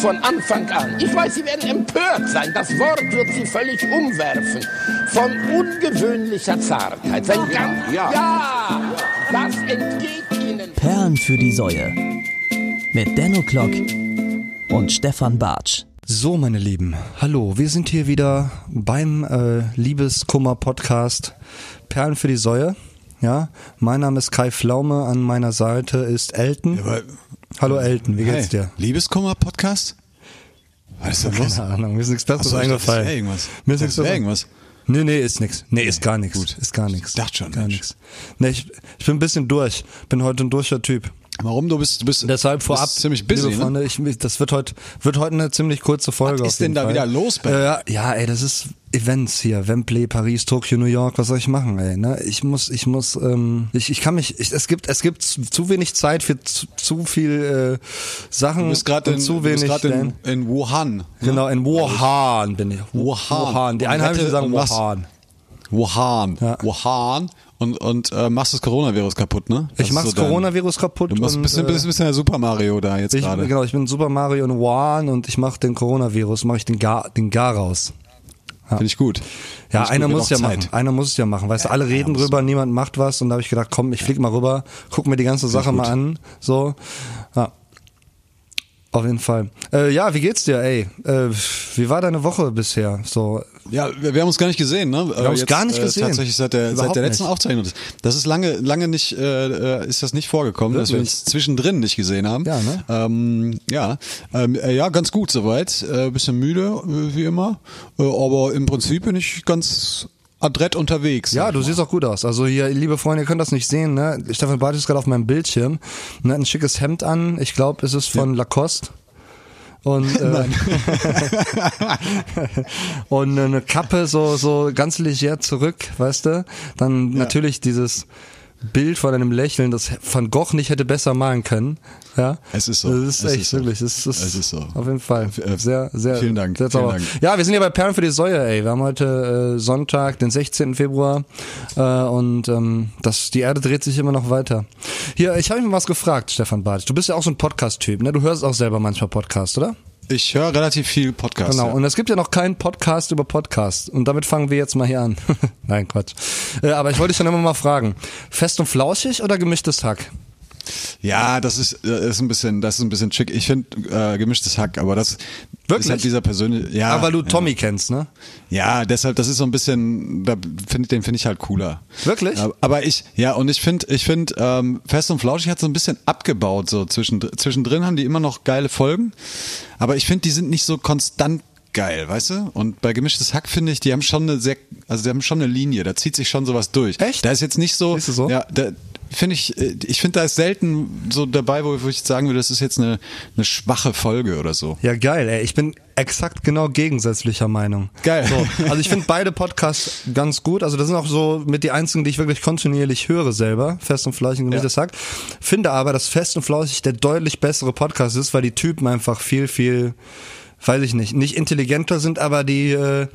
von Anfang an. Ich weiß, Sie werden empört sein. Das Wort wird Sie völlig umwerfen. Von ungewöhnlicher Zartheit. Sein ganz, ja, ja, das entgeht Ihnen. Perlen für die Säue. Mit Denno Klock und Stefan Bartsch. So, meine Lieben, hallo, wir sind hier wieder beim äh, Liebeskummer-Podcast Perlen für die Säue. Ja, mein Name ist Kai Flaume, an meiner Seite ist Elton. Aber, hallo Elton, wie geht's dir? Liebeskummer-Podcast? Was ist denn los? Keine Ahnung, mir ist nichts Besseres Ach so, dachte, eingefallen. das wäre irgendwas. Mir ist Das nichts Besseres- irgendwas. Nee, nee, ist nix. Nee, ist gar nichts. gut. Ist gar nichts. Ich dachte schon, Gar nichts. Nee, ich, ich bin ein bisschen durch. Bin heute ein durcher Typ. Warum? Du bist, du bist, Deshalb vorab, bist ziemlich busy, liebe ne? Freunde, ich, das wird heute, wird heute eine ziemlich kurze Folge. Was ist denn da Fall. wieder los bei Äh, ja, ey, das ist Events hier, Wembley, Paris, Tokio, New York. Was soll ich machen, ey? Ne? Ich muss, ich muss, ähm, ich, ich kann mich, ich, es gibt, es gibt zu, wenig Zeit für zu, zu viel äh, Sachen Du bist gerade in, zu wenig. in, in Wuhan. ne? Genau, in Wuhan bin ich. Wuhan. Die Und Einheimischen sagen Wuhan. Wuhan. Ja. Wuhan. Und, und äh, machst das Coronavirus kaputt, ne? Das Ich mach's so dein- Coronavirus kaputt. Du machst ein und, bisschen, äh, bist ein bisschen der Super Mario da jetzt Ich, gerade. genau, ich bin Super Mario in Wuhan und ich mache den Coronavirus, mache ich den Gar, den Gar raus. Finde ich gut. Ja, ich einer gut, muss ja auch machen. Zeit. Einer muss es ja machen. Weißt du, alle reden drüber, niemand macht was. Und da habe ich gedacht, komm, ich flieg mal rüber, guck mir die ganze Sache mal an. So, ja. Auf jeden Fall. Äh, ja, wie geht's dir, ey? Äh, wie war deine Woche bisher? So, Ja, wir, wir haben uns gar nicht gesehen, ne? Wir haben uns gar nicht gesehen. tatsächlich seit der, Überhaupt seit der letzten nicht. Aufzeichnung. Das ist lange, lange nicht, äh, äh, ist das nicht vorgekommen, dass wir Wirklich? uns zwischendrin nicht gesehen haben. Ja, ne? Ähm, ja, ähm, äh, ja, ganz gut soweit. Äh, bisschen müde, äh, wie immer. Äh, aber im Prinzip bin ich ganz adrett unterwegs. ja, du mal. siehst auch gut aus. Also hier, liebe Freunde, ihr könnt das nicht sehen, ne? Stefan Barth ist gerade auf meinem Bildschirm. Ne, ein schickes Hemd an. Ich glaube, es ist von Lacoste. Und, äh, und eine Kappe so, so ganz leger zurück, weißt du? Dann natürlich dieses Bild von einem Lächeln, das Van Gogh nicht hätte besser malen können. Ja, Es ist so. Das ist Es echt ist so. wirklich. Es ist, Es ist so. Auf jeden Fall. Äh, Sehr, sehr. vielen Dank, Sehr vielen. Dank. Ja, wir sind hier bei Perlen für die Säue, ey. Wir haben heute äh, Sonntag, den 16. Februar äh, und ähm, das, die Erde dreht sich immer noch weiter. Hier, ich habe mich mal was gefragt, Stefan Bartsch. Du bist ja auch so ein Podcast-Typ, ne? Du hörst auch selber manchmal Podcast, oder? Ich höre relativ viel Podcast. Genau, Ja. und es gibt ja noch keinen Podcast über Podcast. Und damit fangen wir jetzt mal hier an. Nein, Quatsch. Äh, aber ich wollte dich dann immer mal fragen. Fest und flauschig oder gemischtes Hack? Ja, das ist, das ist ein bisschen, das ist ein bisschen schick. Ich finde äh, gemischtes Hack, aber das Wirklich? ist halt dieser persönliche. Ja, Aber weil du ja. Tommy kennst, ne? Ja, deshalb, das ist so ein bisschen, da find, den finde ich halt cooler. Wirklich? Aber ich, ja, und ich finde, ich finde, ähm, Fest und Flauschig hat so ein bisschen abgebaut, so zwischendrin, zwischendrin haben die immer noch geile Folgen, aber ich finde, die sind nicht so konstant geil, weißt du? Und bei gemischtes Hack finde ich, die haben schon eine sehr, also die haben schon eine Linie, da zieht sich schon sowas durch. Echt? Da ist jetzt nicht so, so? ja, da finde ich, äh, ich finde, da ist selten so dabei, wo, ich sagen würde, das ist jetzt eine, eine schwache Folge oder so. Ja, geil, ey. Ich bin exakt genau gegensätzlicher Meinung. Geil. So, also ich finde beide Podcasts ganz gut. Also das sind auch so mit die einzigen, die ich wirklich kontinuierlich höre selber. Fest und Flauschig und gemischtes Hack. Finde aber, dass Fest und Flauschig der deutlich bessere Podcast ist, weil die Typen einfach viel, viel, weiß ich nicht, nicht intelligenter sind, aber die, äh,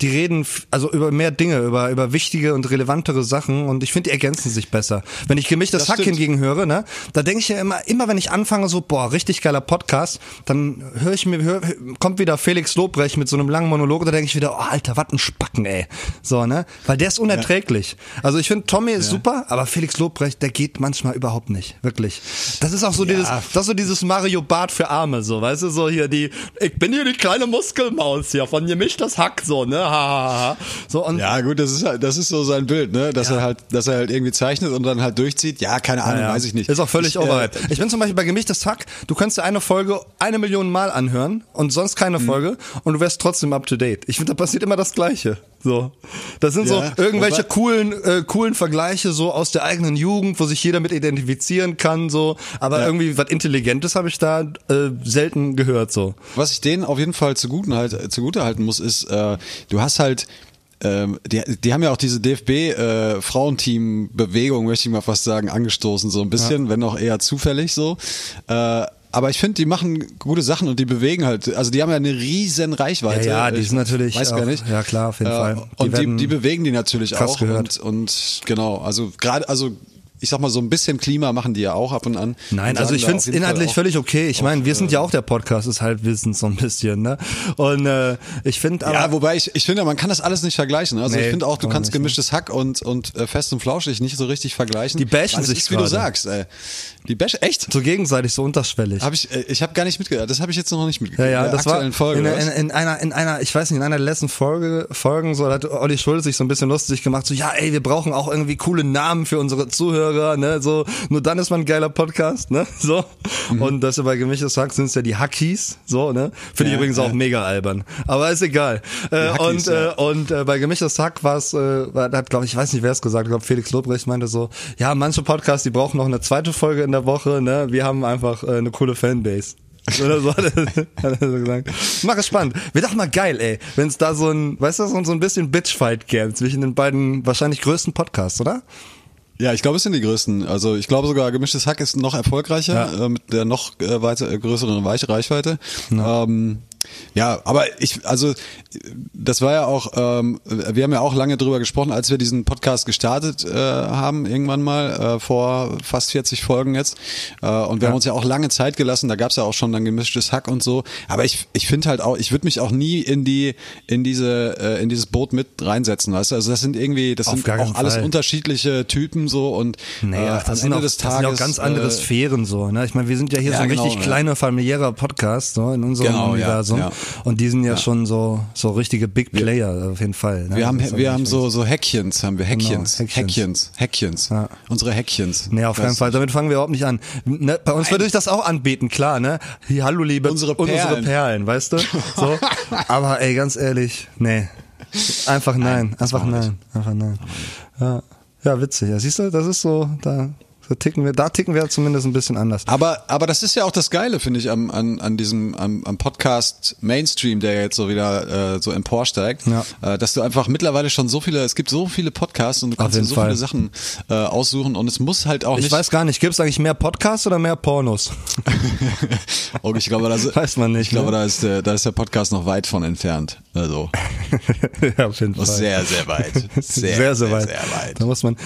die reden also über mehr Dinge, über, über wichtige und relevantere Sachen und ich finde, die ergänzen sich besser. Wenn ich gemischtes Das Hack stimmt. hingegen höre, ne, da denke ich ja immer, immer wenn ich anfange so, boah, richtig geiler Podcast, dann höre ich mir, hör, kommt wieder Felix Lobrecht mit so einem langen Monolog, da denke ich wieder, oh Alter, was ein Spacken, ey. So, ne, weil der ist unerträglich. Also ich finde, Tommy ist super, aber Felix Lobrecht, der geht manchmal überhaupt nicht, wirklich. Das ist auch so dieses, das ist so dieses Mario Bart für Arme, so, weißt du, so hier die, ich bin hier die kleine Muskelmaus hier von gemischtes Hack, so, ne. So, und Ja, gut, das ist halt, das ist so sein Bild, ne? Dass Ja. er halt, dass er halt irgendwie zeichnet und dann halt durchzieht. Ja, keine Ahnung, Ja, ja. weiß ich nicht. Ist auch völlig ich, overhyped. Äh, ich bin zum Beispiel bei Gemischtes Hack, du könntest dir eine Folge eine Million Mal anhören und sonst keine Mhm. Folge und du wärst trotzdem up to date. Ich finde, da passiert immer das Gleiche. So. Das sind Ja, so irgendwelche coolen, äh, coolen Vergleiche so aus der eigenen Jugend, wo sich jeder mit identifizieren kann, so. Aber Ja. irgendwie was Intelligentes habe ich da äh, selten gehört, so. was ich denen auf jeden Fall zuguten halt, zugute halten muss, ist, äh, du hast halt ähm, die, die haben ja auch diese DFB-Frauenteam-Bewegung, möchte ich mal fast sagen, angestoßen, so ein bisschen, wenn auch eher zufällig so. Äh, aber ich finde, die machen gute Sachen und die bewegen halt, also die haben ja eine riesen Reichweite. Ja, ja, die Ich sind natürlich Weiß gar auch- nicht. ja, klar, auf jeden Äh, Fall. Die Und die, die bewegen die natürlich auch. gehört. Und, und genau, also gerade, also ich sag mal, so ein bisschen Klima machen die ja auch ab und an. Nein, Und also ich finde es inhaltlich völlig okay. Ich meine, wir sind äh, ja auch der Podcast des Halbwissens so ein bisschen, ne? Und äh, ich finde aber Ja, wobei ich, ich finde, man kann das alles nicht vergleichen. Also Nee, ich finde auch, du kannst nicht, ne? gemischtes Hack und, und äh, fest und flauschig nicht so richtig vergleichen. Die bashen sich ist, wie du gerade. sagst. Ey. Die bashen, echt? so gegenseitig so unterschwellig. Hab ich, äh, ich habe gar nicht mitgehört. Das habe ich jetzt noch nicht mitgekriegt. Ja, ja, In der das war Folge. in, in, in einer, in einer, ich weiß nicht, in einer der letzten Folge, Folgen, so da hat Olli Schulz sich so ein bisschen lustig gemacht, so, ja, ey, wir brauchen auch irgendwie coole Namen für unsere Zuhörer, ne, so, nur dann ist man ein geiler Podcast, ne, so. Mhm. Und das bei Gemischtes Hack sind es ja die Hackies, so, ne, finde ich Ja, übrigens ja. auch mega albern, aber ist egal. Äh, Hackies, und, ja. äh, und äh, bei Gemischtes Hack war es, äh, hat, glaube ich, ich weiß nicht, wer es gesagt hat, ich glaube, Felix Lobrecht meinte so, ja, manche Podcasts, die brauchen noch eine zweite Folge in der Woche, ne, wir haben einfach äh, eine coole Fanbase. Oder so hat er, hat er so gesagt. Mach es spannend. Wäre doch mal geil, ey, wenn es da so ein, weißt du, so ein bisschen Bitchfight gäbe zwischen den beiden wahrscheinlich größten Podcasts, oder? Ja, ich glaube, es sind die größten. Also ich glaube sogar, gemischtes Hack ist noch erfolgreicher Ja. äh, mit der noch äh, weiter, äh, größeren Reichweite. Ja. Ähm, ja, aber ich, also das war ja auch, ähm, wir haben ja auch lange drüber gesprochen, als wir diesen Podcast gestartet äh, haben, irgendwann mal äh, vor fast 40 Folgen jetzt. Äh, und wir haben uns ja auch lange Zeit gelassen. Da gab's ja auch schon dann gemischtes Hack und so. Aber ich, ich finde halt auch, ich würde mich auch nie in die, in diese, äh, in dieses Boot mit reinsetzen, weißt du? Also das sind irgendwie, das Auf sind auch alles Fall. unterschiedliche Typen so und Nee, äh, am das, sind Ende auch, des das Tages sind auch ganz andere äh, Sphären so. Ne? Ich meine, wir sind ja hier Ja, so ein genau, richtig ja. kleiner familiärer Podcast so, in unserem Genau, ja, Universum. ja. Und die sind ja, schon so so richtige Big Player auf jeden Fall. Ne? Wir haben, wir haben so, so Häckchens, haben wir Häckchens, Genau, Häckchens. Häckchens, Häckchens, Ja. unsere Häckchens. Nee, auf keinen Fall. Damit fangen wir überhaupt nicht an. Ne, bei uns würde ich das auch anbieten, klar, ne? Hier, hallo liebe Unsere und unsere Perlen. Perlen, weißt du? So. Aber ey, ganz ehrlich, nee. Einfach nein, einfach machen wir nein, einfach nein. Ja, ja, witzig. Ja, siehst du, das ist so, da, so ticken wir, da ticken wir zumindest ein bisschen anders. Aber, aber das ist ja auch das Geile, finde ich, am, an, an diesem am, am Podcast Mainstream, der jetzt so wieder äh, so emporsteigt, Ja. äh, dass du einfach mittlerweile schon so viele, es gibt so viele Podcasts und du kannst dir so Fall. viele Sachen äh, aussuchen und es muss halt auch Ich nicht. weiß gar nicht, gibt's eigentlich mehr Podcasts oder mehr Pornos? oh, ich glaube, da ist, Weiß man nicht, Ich glaube, ne? da ist der, da ist der Podcast noch weit von entfernt. Also ja, auf jeden Fall. sehr, sehr weit. Sehr, sehr, sehr, weit. Sehr weit. Da muss man,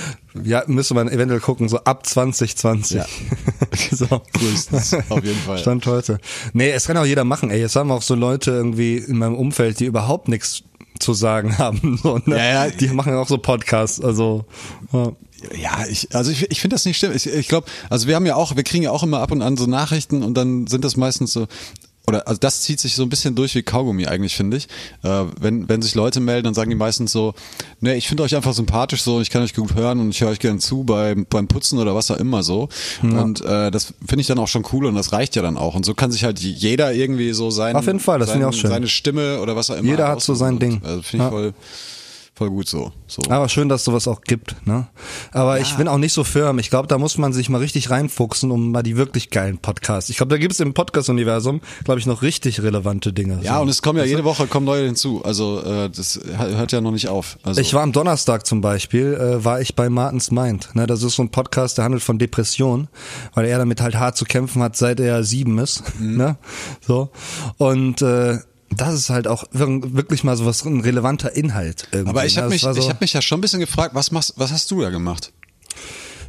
ja, müsste man eventuell gucken, so ab 2020. Ja. so. Frühestens, auf jeden Fall. Stand heute. Nee, es kann auch jeder machen, ey. Es haben auch so Leute irgendwie in meinem Umfeld, die überhaupt nichts zu sagen haben. So, ne? Ja, ja. Die machen auch so Podcasts, also. Ja. Ja, ich, also ich, ich finde das nicht schlimm. Ich, ich glaube, also wir haben ja auch, wir kriegen ja auch immer ab und an so Nachrichten und dann sind das meistens so, oder also das zieht sich so ein bisschen durch wie Kaugummi eigentlich, finde ich. Äh, wenn, wenn sich Leute melden, dann sagen die meistens so, ne, ich finde euch einfach sympathisch so, ich kann euch gut hören und ich höre euch gerne zu beim, beim Putzen oder was auch immer so. Und äh, das finde ich dann auch schon cool und das reicht ja dann auch. Und so kann sich halt jeder irgendwie so sein, Auf jeden Fall, das finde ich auch schön. seine Stimme oder was auch immer. Jeder hat so sein aussuchen. Ding. Also finde ich Ja. voll, voll gut so. so. Aber schön, dass sowas auch gibt, ne? Aber ich bin auch nicht so firm. Ich glaube, da muss man sich mal richtig reinfuchsen, um mal die wirklich geilen Podcasts. Ich glaube, da gibt es im Podcast-Universum, glaube ich, noch richtig relevante Dinge. Ja, so. und es kommen ja jede Woche kommen neue hinzu. Also äh, das hört ja noch nicht auf. Also Ich war am Donnerstag zum Beispiel, äh, war ich bei Martins Mind. Ne, das ist so ein Podcast, der handelt von Depression, weil er damit halt hart zu kämpfen hat, seit er sieben ist. Mhm. Ne? So. Und äh, das ist halt auch wir- wirklich mal so was ein relevanter Inhalt. Irgendwie. aber ich ne? habe mich, so, ich habe mich ja schon ein bisschen gefragt, was machst, was hast du da gemacht?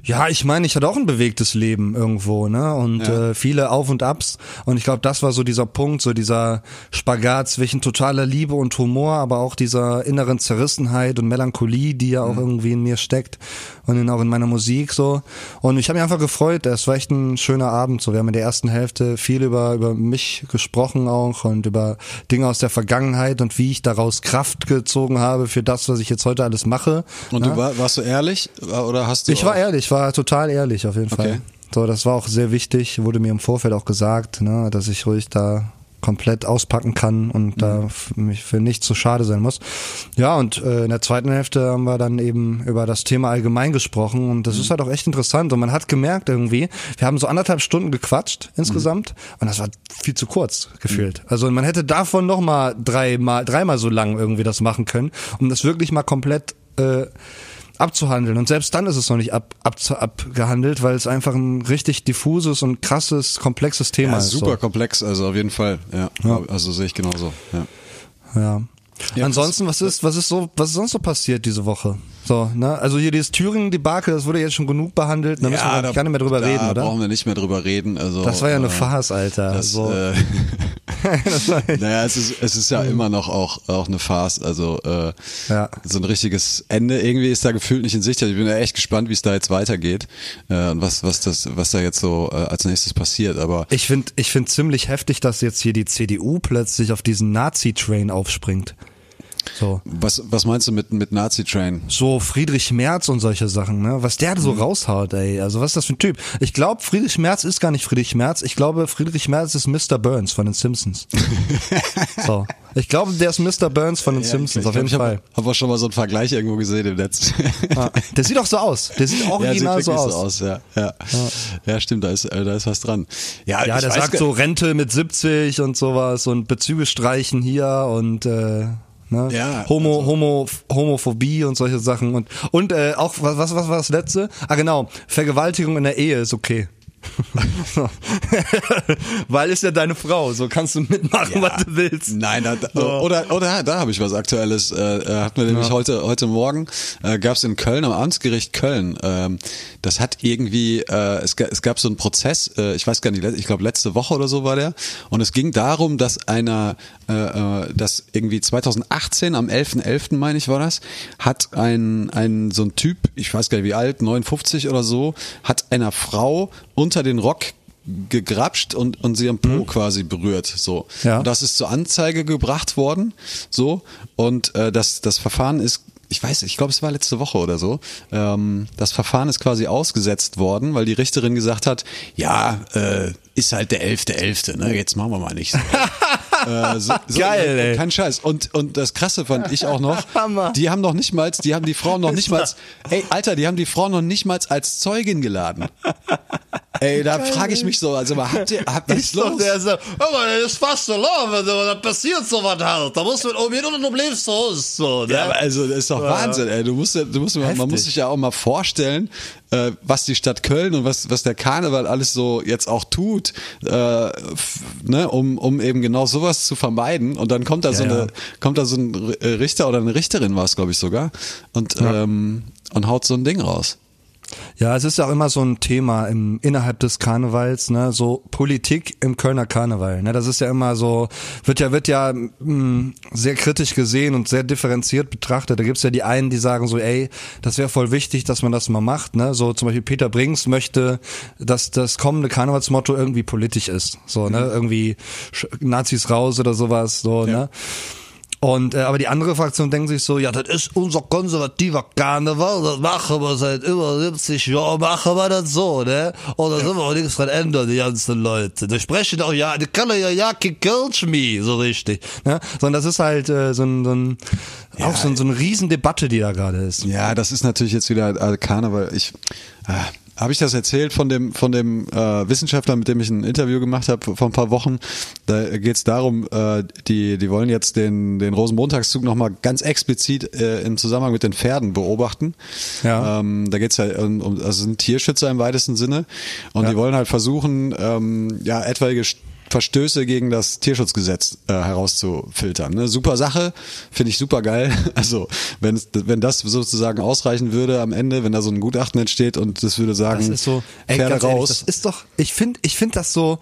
Ja, ich meine, ich hatte auch ein bewegtes Leben irgendwo, ne? Und Ja. äh, viele Auf und Abs. Und ich glaube, das war so dieser Punkt, so dieser Spagat zwischen totaler Liebe und Humor, aber auch dieser inneren Zerrissenheit und Melancholie, die ja auch irgendwie in mir steckt und in, auch in meiner Musik so. Und ich habe mich einfach gefreut. Es war echt ein schöner Abend. So, wir haben in der ersten Hälfte viel über über mich gesprochen auch und über Dinge aus der Vergangenheit und wie ich daraus Kraft gezogen habe für das, was ich jetzt heute alles mache. Und ne? du war, warst du ehrlich oder hast du Ich war auch- ehrlich, war total ehrlich auf jeden Okay. Fall. So, das war auch sehr wichtig, wurde mir im Vorfeld auch gesagt, ne, dass ich ruhig da komplett auspacken kann und Mhm. da mich für nichts zu schade sein muss. Ja, und äh, in der zweiten Hälfte haben wir dann eben über das Thema allgemein gesprochen und Mhm. das ist halt auch echt interessant und man hat gemerkt irgendwie, wir haben so anderthalb Stunden gequatscht insgesamt Mhm. und das war viel zu kurz gefühlt. Also man hätte davon noch mal dreimal, dreimal so lang irgendwie das machen können, um das wirklich mal komplett äh, abzuhandeln. Und selbst dann ist es noch nicht ab, ab, abgehandelt, weil es einfach ein richtig diffuses und krasses, komplexes Thema ja, ist. super So. komplex, also auf jeden Fall. Ja, Ja. also sehe ich genauso. Ja. Ja. Ja, Ansonsten, was ist, was ist so, was ist sonst so passiert diese Woche? So, ne? Also hier dieses Thüringen-Debakel, das wurde jetzt schon genug behandelt, da müssen wir da- gar nicht mehr drüber da reden, oder? brauchen wir nicht mehr drüber reden. Also, Das war ja eine äh, Farce, Alter. Das, so. äh, naja, es ist, es ist ja immer noch auch, auch eine Farce. Also äh, Ja. so ein richtiges Ende irgendwie ist da gefühlt nicht in Sicht. Ich bin ja echt gespannt, wie es da jetzt weitergeht äh, und was, was, das, was da jetzt so äh, als nächstes passiert. Aber Ich finde ich find ziemlich heftig, dass jetzt hier die CDU plötzlich auf diesen Nazi-Train aufspringt. So. was, was meinst du mit, mit Nazi-Train? So Friedrich Merz und solche Sachen, ne? Was der Mhm. so raushaut, ey. Also was ist das für ein Typ? Ich glaube, Friedrich Merz ist gar nicht Friedrich Merz. Ich glaube, Friedrich Merz ist Mr. Burns von den Simpsons. so. Ich glaube, der ist Mr. Burns von den Simpsons, auf jeden ich Fall. habe hab auch schon mal so einen Vergleich irgendwo gesehen im Netz. Ah, der sieht auch so aus. Der sieht Ja, sieht original wirklich so so aus. aus. Ja, ja. ja. stimmt, da ist, äh, da ist was dran. Ja, Ja, ich der sagt so Rente mit 70 und sowas und Bezüge streichen hier und äh, ne? Ja, Homo, also- Homo, Homophobie und solche Sachen und und äh, auch was was was war das letzte? Ah genau, Vergewaltigung in der Ehe ist okay. Weil ist ja deine Frau, so kannst du mitmachen, was du willst. Nein, da, So. oder oder da habe ich was Aktuelles. Äh, äh, hatten wir nämlich heute heute Morgen äh, gab es in Köln am Amtsgericht Köln. Ähm, das hat irgendwie äh, es, es gab so einen Prozess. Äh, ich weiß gar nicht, ich glaube letzte Woche oder so war der. Und es ging darum, dass einer, äh, äh, dass irgendwie 2018 am 11.11. meine ich war das, hat ein ein so ein Typ, ich weiß gar nicht wie alt, 59 oder so, hat einer Frau unter den Rock gegrapscht und, und sie am Po quasi berührt. So. Ja. Und das ist zur Anzeige gebracht worden. So. Und äh, das, das Verfahren ist, ich weiß, ich glaube, es war letzte Woche oder so. Ähm, das Verfahren ist quasi ausgesetzt worden, weil die Richterin gesagt hat, ja, äh, ist halt der 11.11., ne? Jetzt machen wir mal nichts. äh, so, so, Geil, ey. Kein Scheiß. Und, und das Krasse fand ich auch noch, Hammer. die haben noch nicht mal, die haben die Frau noch nicht mal, ey, Alter, die haben die Frau noch nicht mal als Zeugin geladen. Ey, da frage ich mich so, also habt ihr, habt ihr Ist los? der so, aber das ist fast so wenn da passiert sowas halt. Da musst du mit umgehen oder du bleibst zu Hause. So, ne? Ja, also das ist doch Wahnsinn, ey. Du musst, du musst, man, muss sich ja auch mal vorstellen, äh, was die Stadt Köln und was, was der Karneval alles so jetzt auch tut, äh, ne, um, um eben genau sowas zu vermeiden. Und dann kommt da so Ja, eine, ja. kommt da so ein äh, Richter oder eine Richterin war es, glaube ich, sogar, und, ähm, und haut so ein Ding raus. Ja, es ist ja auch immer so ein Thema im, innerhalb des Karnevals, ne, so Politik im Kölner Karneval, ne, das ist ja immer so, wird ja, wird ja mh, sehr kritisch gesehen und sehr differenziert betrachtet. Da gibt's ja die einen, die sagen so, ey, das wäre voll wichtig, dass man das mal macht, ne, so zum Beispiel Peter Brinks möchte, dass das kommende Karnevalsmotto irgendwie politisch ist, so, ne, irgendwie Sch- Nazis raus oder sowas, so, ne. Und äh, aber die andere Fraktion denkt sich so, ja, das ist unser konservativer Karneval, das machen wir seit über 70 Jahren, machen wir das so, ne? Und da sind wir auch nichts dran ändern, die ganzen Leute. Die sprechen doch ja, die können ja ja Kölsch mehr, so richtig. Ne? Sondern das ist halt äh, so ein, so ein auch so, ein, so eine Riesendebatte, die da gerade ist. Ja, das ist natürlich jetzt wieder äh, Karneval. Ich äh, habe ich das erzählt von dem von dem äh, Wissenschaftler, mit dem ich ein Interview gemacht habe vor ein paar Wochen. Da geht es darum, äh, die die wollen jetzt den den Rosenmontagszug noch mal ganz explizit äh, im Zusammenhang mit den Pferden beobachten. Ja. Ähm, da geht es ja um, um also sind Tierschützer im weitesten Sinne und Ja. die wollen halt versuchen, ähm, ja etwaige Verstöße gegen das Tierschutzgesetz äh, herauszufiltern. Ne? Super Sache, finde ich super geil. Also wenn wenn das sozusagen ausreichen würde am Ende, wenn da so ein Gutachten entsteht und das würde sagen, Das ist so, ey, Pferde ehrlich, raus. das ist doch, ich finde, ich finde das so,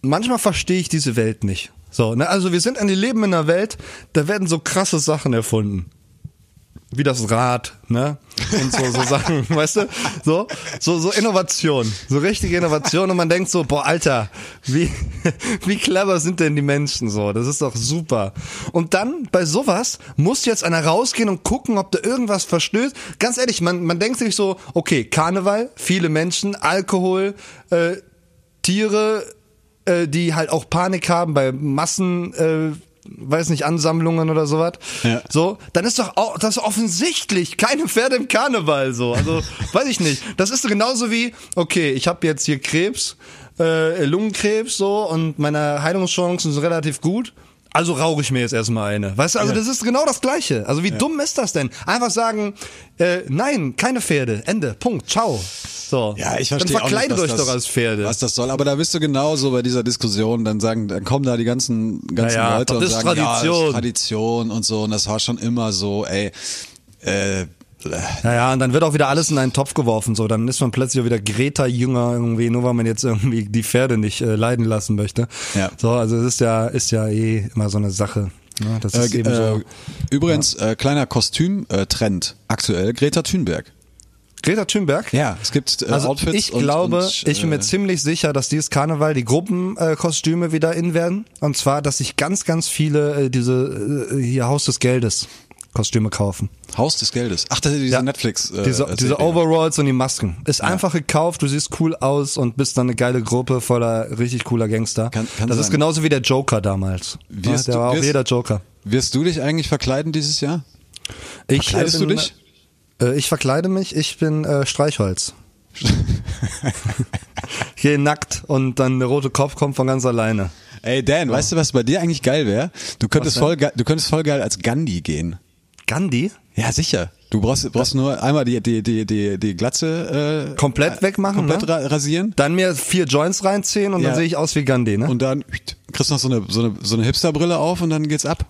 manchmal verstehe ich diese Welt nicht. So, ne, also wir sind an die Leben in einer Welt, da werden so krasse Sachen erfunden. Wie das Rad, ne? Und so, so Sachen, weißt du? So, so, so Innovation. So richtige Innovation und man denkt so, boah, Alter, wie, wie clever sind denn die Menschen so? Das ist doch super. Und dann bei sowas muss jetzt einer rausgehen und gucken, ob da irgendwas verstößt. Ganz ehrlich, man, man denkt sich so, okay, Karneval, viele Menschen, Alkohol, äh, Tiere, äh, die halt auch Panik haben bei Massen, äh, weiß nicht, Ansammlungen oder sowas. Ja. So, dann ist doch auch, das ist offensichtlich keine Pferde im Karneval so. Also, weiß ich nicht. Das ist so genauso wie, okay, ich habe jetzt hier Krebs, äh, Lungenkrebs so und meine Heilungschancen sind relativ gut. Also rauche ich mir jetzt erstmal eine. Weißt du, also das ist genau das Gleiche. Also wie dumm ist das denn? Einfach sagen, äh, nein, keine Pferde. Ende. Punkt. Ciao. So. Ja, ich verstehe Dann verkleidet euch das, doch als Pferde. Was das soll, aber da bist du genauso bei dieser Diskussion, dann sagen, dann kommen da die ganzen, ganzen Naja, Leute das und ist sagen, ja, das Tradition. ist Tradition und so und das war schon immer so, ey. Äh, Ja, ja, und dann wird auch wieder alles in einen Topf geworfen, so. Dann ist man plötzlich auch wieder Greta-Jünger irgendwie, nur weil man jetzt irgendwie die Pferde nicht äh, leiden lassen möchte. Ja. So, also es ist ja, ist ja eh immer so eine Sache. Ne? Das ist äh, eben so. äh, übrigens, äh, kleiner Kostüm-Trend aktuell, Greta Thunberg. Greta Thunberg? Ja, es gibt äh, Also Outfits ich und, glaube, und, ich bin mir äh, ziemlich sicher, dass dieses Karneval die Gruppenkostüme äh, wieder in werden. Und zwar, dass sich ganz, ganz viele äh, diese äh, hier Haus des Geldes Kostüme kaufen. Haus des Geldes. Ach, das ist diese Ja. Netflix. Äh, diese, diese Overalls und die Masken. Ist einfach gekauft, du siehst cool aus und bist dann eine geile Gruppe voller richtig cooler Gangster. Kann- kann das ist sein. genauso wie der Joker damals. Wirst ja, der du- war auch wirst- jeder Joker. Wirst du dich eigentlich verkleiden dieses Jahr? Ich, Verkleidest äh, du bin- dich? Äh, ich verkleide mich, ich bin äh, Streichholz. ich gehe nackt und dann der rote Kopf kommt von ganz alleine. Ey Dan, weißt du, was bei dir eigentlich geil wäre? Du könntest voll du könntest voll geil als Gandhi gehen. Gandhi? Ja, sicher. Du brauchst, brauchst nur einmal die, die, die, die, die Glatze äh, Komplett wegmachen, komplett ne? ra rasieren Dann mir vier Joints reinziehen und Ja. dann sehe ich aus wie Gandhi, ne? und dann kriegst du noch so eine, so eine, so eine Hipsterbrille auf und dann geht's ab.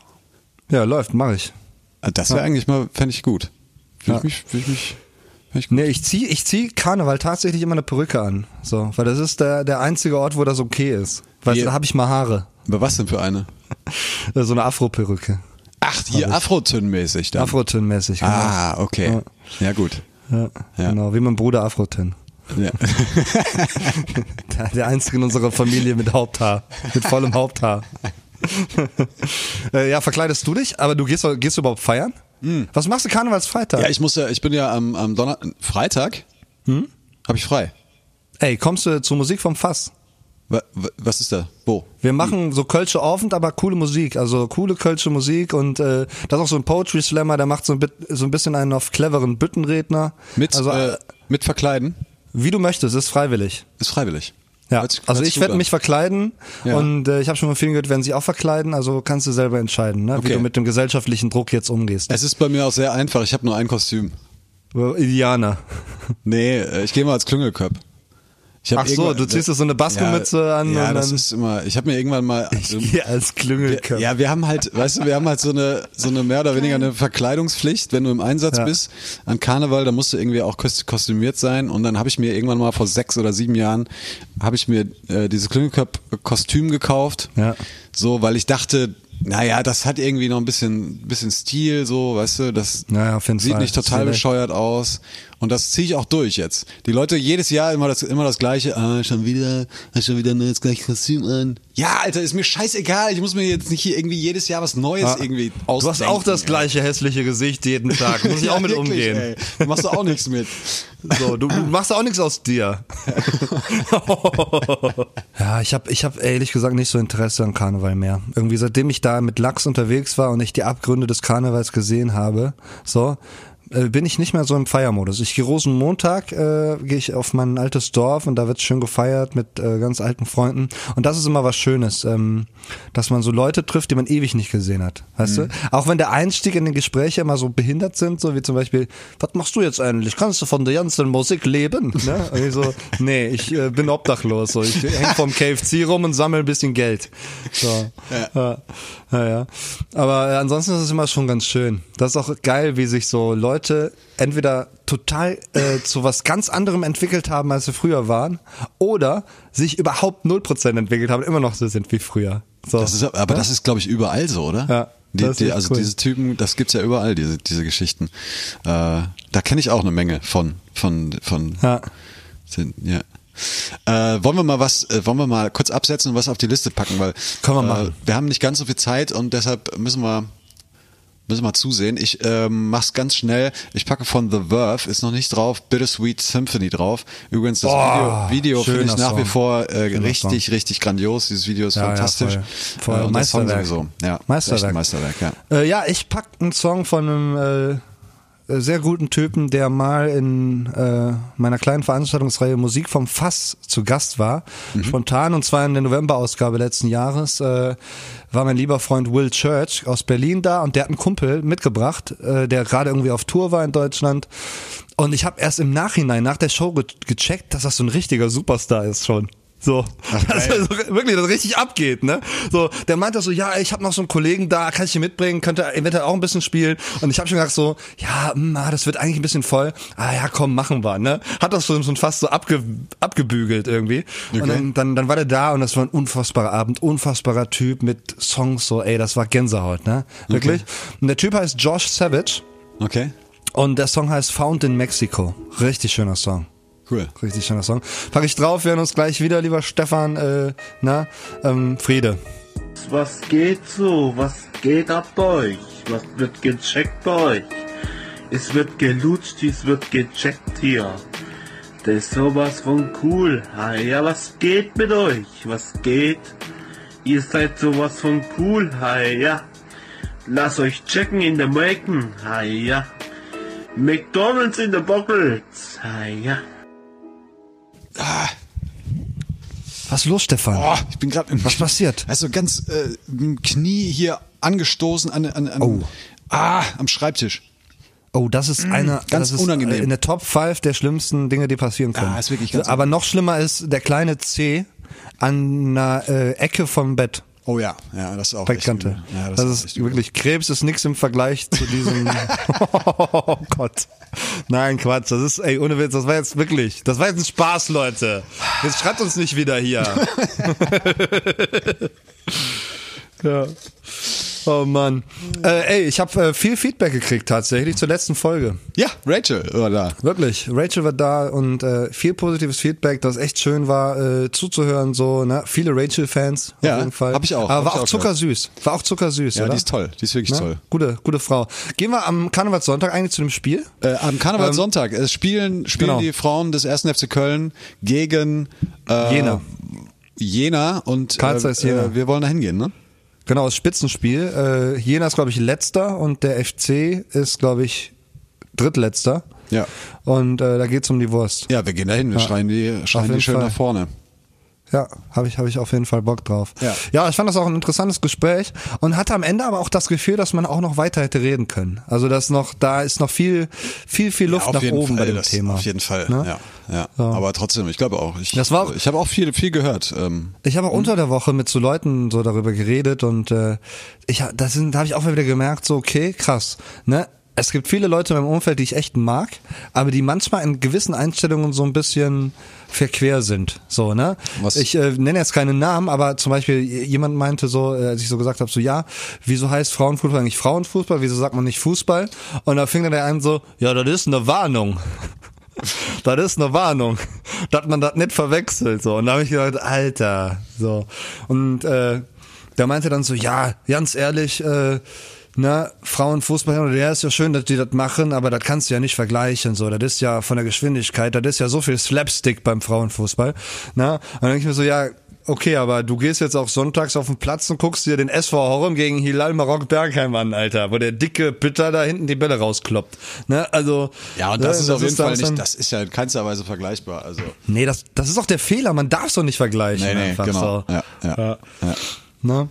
ja, läuft, mache ich. Ah, Das wäre eigentlich mal, fände ich gut. Würde Ja. ich mich, würde ich mich, ich gut. Nee, ich zieh, ich zieh Karneval tatsächlich immer eine Perücke an. So, weil das ist der, der einzige Ort, wo das okay ist. Weil da habe ich mal Haare. Aber was denn für eine? So eine Afro-Perücke. Ach, hier Afrotön-mäßig dann. Afrotin-mäßig, genau. Ah, okay. Ja, gut. Ja, Ja. Genau, wie mein Bruder Afrotin. Ja. Der, der einzige in unserer Familie mit Haupthaar. Mit vollem Haupthaar. Äh, ja, verkleidest du dich? Aber du gehst, gehst du überhaupt feiern? Was machst du Karnevalsfreitag? Ja, ich muss ja, ich bin ja am, am Donner Freitag hm? habe ich frei. Ey, kommst du zur Musik vom Fass? Wa- wa- Was ist da? Wo? Wir machen so Kölsche Aufend, aber coole Musik, also coole Kölsche Musik und äh, das ist auch so ein Poetry Slammer, der macht so ein, bit, so ein bisschen einen auf cleveren Büttenredner. Mit, also äh, mit verkleiden? wie du möchtest, ist freiwillig. Ist freiwillig. Ja, sich- also ich werde mich verkleiden Ja. und äh, ich habe schon von vielen gehört, werden sich auch verkleiden, also kannst du selber entscheiden, ne? wie Okay. du mit dem gesellschaftlichen Druck jetzt umgehst. Es ist bei mir auch sehr einfach. Ich habe nur ein Kostüm. Indianer. Nee, äh, ich gehe mal als Klüngelköp. Ich Ach so, du ziehst dir so eine Bastelmütze an Ja, und das dann- ist immer. Ich habe mir irgendwann mal. also Ich als Klüngelköpf. Ja, wir haben halt, weißt du, wir haben halt so eine, so eine mehr oder weniger eine Verkleidungspflicht, wenn du im Einsatz Ja. bist. An Karneval, da musst du irgendwie auch kos- kostümiert sein. Und dann habe ich mir irgendwann mal vor sechs oder sieben Jahren, habe ich mir äh, dieses Klüngelköp-Kostüm gekauft. Ja. So, weil ich dachte, naja, das hat irgendwie noch ein bisschen, bisschen Stil, so, weißt du, das Naja, sieht nicht total bescheuert aus. Und das ziehe ich auch durch jetzt. Die Leute jedes Jahr immer das, immer das gleiche, ah, schon wieder, hast schon wieder das gleiche Kostüm an. Ja, Alter, ist mir scheißegal. Ich muss mir jetzt nicht hier irgendwie jedes Jahr was Neues Ja. irgendwie Du ausdenken. hast auch das ey. gleiche hässliche Gesicht jeden Tag. Muss ich auch mit Ja, wirklich, umgehen. Ey. Da machst du auch nichts mit. So, du, du machst auch nichts aus dir. ja, ich habe ich hab ehrlich gesagt nicht so Interesse an Karneval mehr. Irgendwie seitdem ich da mit Lachs unterwegs war und ich die Abgründe des Karnevals gesehen habe, so äh, bin ich nicht mehr so im Feiermodus. Ich gehe Rosenmontag, äh, gehe ich auf mein altes Dorf und da wird schön gefeiert mit äh, ganz alten Freunden. Und das ist immer was Schönes, ähm, dass man so Leute trifft, die man ewig nicht gesehen hat. Weißt du? Auch wenn der Einstieg in den Gespräche immer so behindert sind, so wie zum Beispiel, was machst du jetzt eigentlich? Kannst du von der ganzen Musik leben? Ne? Und ich so, nee, ich äh, bin obdachlos. So. Ich häng vom KFC rum und sammle ein bisschen Geld. So. Ja. Ja, ja. Aber äh, ansonsten ist es immer schon ganz schön. Das ist auch geil, wie sich so Leute entweder total äh, zu was ganz anderem entwickelt haben, als sie früher waren, oder sich überhaupt 0% entwickelt haben, immer noch so sind wie früher. So. Das ist, aber das ist, glaube ich, überall so, oder? Ja, Die, die, also cool. diese Typen, das gibt's ja überall, diese, diese Geschichten. Äh, da kenne ich auch eine Menge von, von, von. Ja. Sind, ja. Äh, wollen wir mal was, äh, wollen wir mal kurz absetzen und was auf die Liste packen, weil Können wir äh, machen. wir haben nicht ganz so viel Zeit und deshalb müssen wir müssen wir zusehen. Ich ähm, mach's ganz schnell. Ich packe von The Verve, ist noch nicht drauf, Bittersweet Symphony drauf. Übrigens das Oh, Video, Video finde ich nach wie Song. vor äh, richtig, richtig grandios. Dieses Video ist Ja, ja, fantastisch. voll. Voll. Äh, Song Meisterwerk. sowieso. Ja, Meisterwerk. Meisterwerk, ja. Äh, ja, ich pack einen Song von einem äh, sehr guten Typen, der mal in äh, meiner kleinen Veranstaltungsreihe Musik vom Fass zu Gast war. Mhm. Spontan, und zwar in der Novemberausgabe letzten Jahres, äh, war mein lieber Freund Will Church aus Berlin da und der hat einen Kumpel mitgebracht, äh, der gerade irgendwie auf Tour war in Deutschland. Und ich habe erst im Nachhinein, nach der Show ge gecheckt, dass das so ein richtiger Superstar ist schon. So, dass er so wirklich das richtig abgeht, ne? So, der meinte so, ja, ich habe noch so einen Kollegen da, kann ich ihn mitbringen, könnte eventuell auch ein bisschen spielen. Und ich habe schon gedacht so, ja, mh, das wird eigentlich ein bisschen voll. Ah ja, komm, machen wir, ne? Hat das so, so fast so abge, abgebügelt irgendwie. Und dann, dann, dann war der da und das war ein unfassbarer Abend, unfassbarer Typ mit Songs, so, ey, das war Gänsehaut, ne? Wirklich. Und der Typ heißt Josh Savage Okay. und der Song heißt Found in Mexico. Richtig schöner Song. Cool. Richtig schöner Song. Pack ich drauf, wir hören uns gleich wieder, lieber Stefan. Äh, na, ähm, Friede. Was geht so? Was geht ab bei euch? Was wird gecheckt bei euch? Es wird gelutscht, es wird gecheckt hier. Das ist sowas von cool. Ah ja, was geht mit euch? Was geht? Ihr seid sowas von cool. Ah ja. Lasst euch checken in der Macon. Ah ja. McDonalds in der Bockels. Ah ja. Was ist los, Stefan? Oh, ich bin gerade Was passiert? Also ganz äh, Knie hier angestoßen an, an, an Oh. ah, am Schreibtisch. Oh, das ist eine, ganz das ist unangenehm. in der Top 5 der schlimmsten Dinge, die passieren können. Ja, ist wirklich ganz Aber noch schlimmer ist der kleine C an einer äh, Ecke vom Bett. Oh ja, ja, das ist auch echt übel. Ja, das, auch ist wirklich, Krebs ist nichts im Vergleich zu diesem, oh Gott. Nein, Quatsch, das ist, ey, ohne Witz, das war jetzt wirklich, das war jetzt ein Spaß, Leute. Jetzt schreibt uns nicht wieder hier. ja. Oh Mann. Äh, ey, ich habe äh, viel Feedback gekriegt tatsächlich zur letzten Folge. Ja, Rachel war da. Wirklich. Rachel war da und äh, viel positives Feedback, das echt schön war äh, zuzuhören. So, ne? Viele Rachel-Fans auf Ja, jeden Fall. hab ich auch, Aber war ich auch auch zuckersüß. War auch zuckersüß, Ja, oder? die ist toll. Die ist wirklich Ne? toll. Gute, gute Frau. Gehen wir am Karnevalssonntag eigentlich zu dem Spiel? Äh, am Karnevalssonntag es spielen, spielen genau. die Frauen des 1. FC Köln gegen äh, Jena. Jena und Zeiss Jena. Äh, wir wollen da hingehen, ne? Genau, das Spitzenspiel. Äh, Jena ist, glaube ich, letzter und der FC ist, glaube ich, drittletzter. Ja. Und äh, da geht's um die Wurst. Ja, wir gehen da hin, wir Ja. schreien die, schreien die schön Fall. nach vorne. Ja, habe ich, hab ich auf jeden Fall Bock drauf. Ja. ja, ich fand das auch ein interessantes Gespräch und hatte am Ende aber auch das Gefühl, dass man auch noch weiter hätte reden können. Also dass noch, da ist noch viel, viel, viel Luft auf nach oben Fall, bei dem das, Thema. Auf jeden Fall, Ne? ja. ja. So. Aber trotzdem, ich glaube auch. Ich, Das war auch- ich habe auch viel, viel gehört. Ähm, Ich habe auch unter der Woche mit so Leuten so darüber geredet und äh, ich das sind, da habe ich auch wieder gemerkt, so okay, krass, ne? Es gibt viele Leute in meinem Umfeld, die ich echt mag, aber die manchmal in gewissen Einstellungen so ein bisschen verquer sind, so ne? Was- Ich äh, nenne jetzt keine Namen, aber zum Beispiel jemand meinte so, äh, als ich so gesagt habe, so ja, wieso heißt Frauenfußball eigentlich Frauenfußball? Wieso sagt man nicht Fußball? Und da fing dann der an so, ja, das ist eine Warnung. Das ist eine Warnung, dass man das nicht verwechselt. So. Und da habe ich gedacht, Alter. So. Und äh, der meinte dann so, ja, ganz ehrlich, äh, na, Frauenfußball, ja, ist ja schön, dass die das machen, aber das kannst du ja nicht vergleichen. So, das ist ja von der Geschwindigkeit, das ist ja so viel Slapstick beim Frauenfußball. Na? Und dann denke ich mir so, ja, okay, aber du gehst jetzt auch sonntags auf den Platz und guckst dir den SV Horum gegen Hilal Marok Bergheim an, Alter, wo der dicke Pitter da hinten die Bälle rauskloppt. Ne? Also, ja, und das ne, ist auf jeden Fall nicht, das ist ja in keinster Weise vergleichbar. Also, Nee, das, das ist auch der Fehler. Man darf es doch nicht vergleichen. nee, nee, einfach genau. So. Ja, ja, Ja. ja. Ne?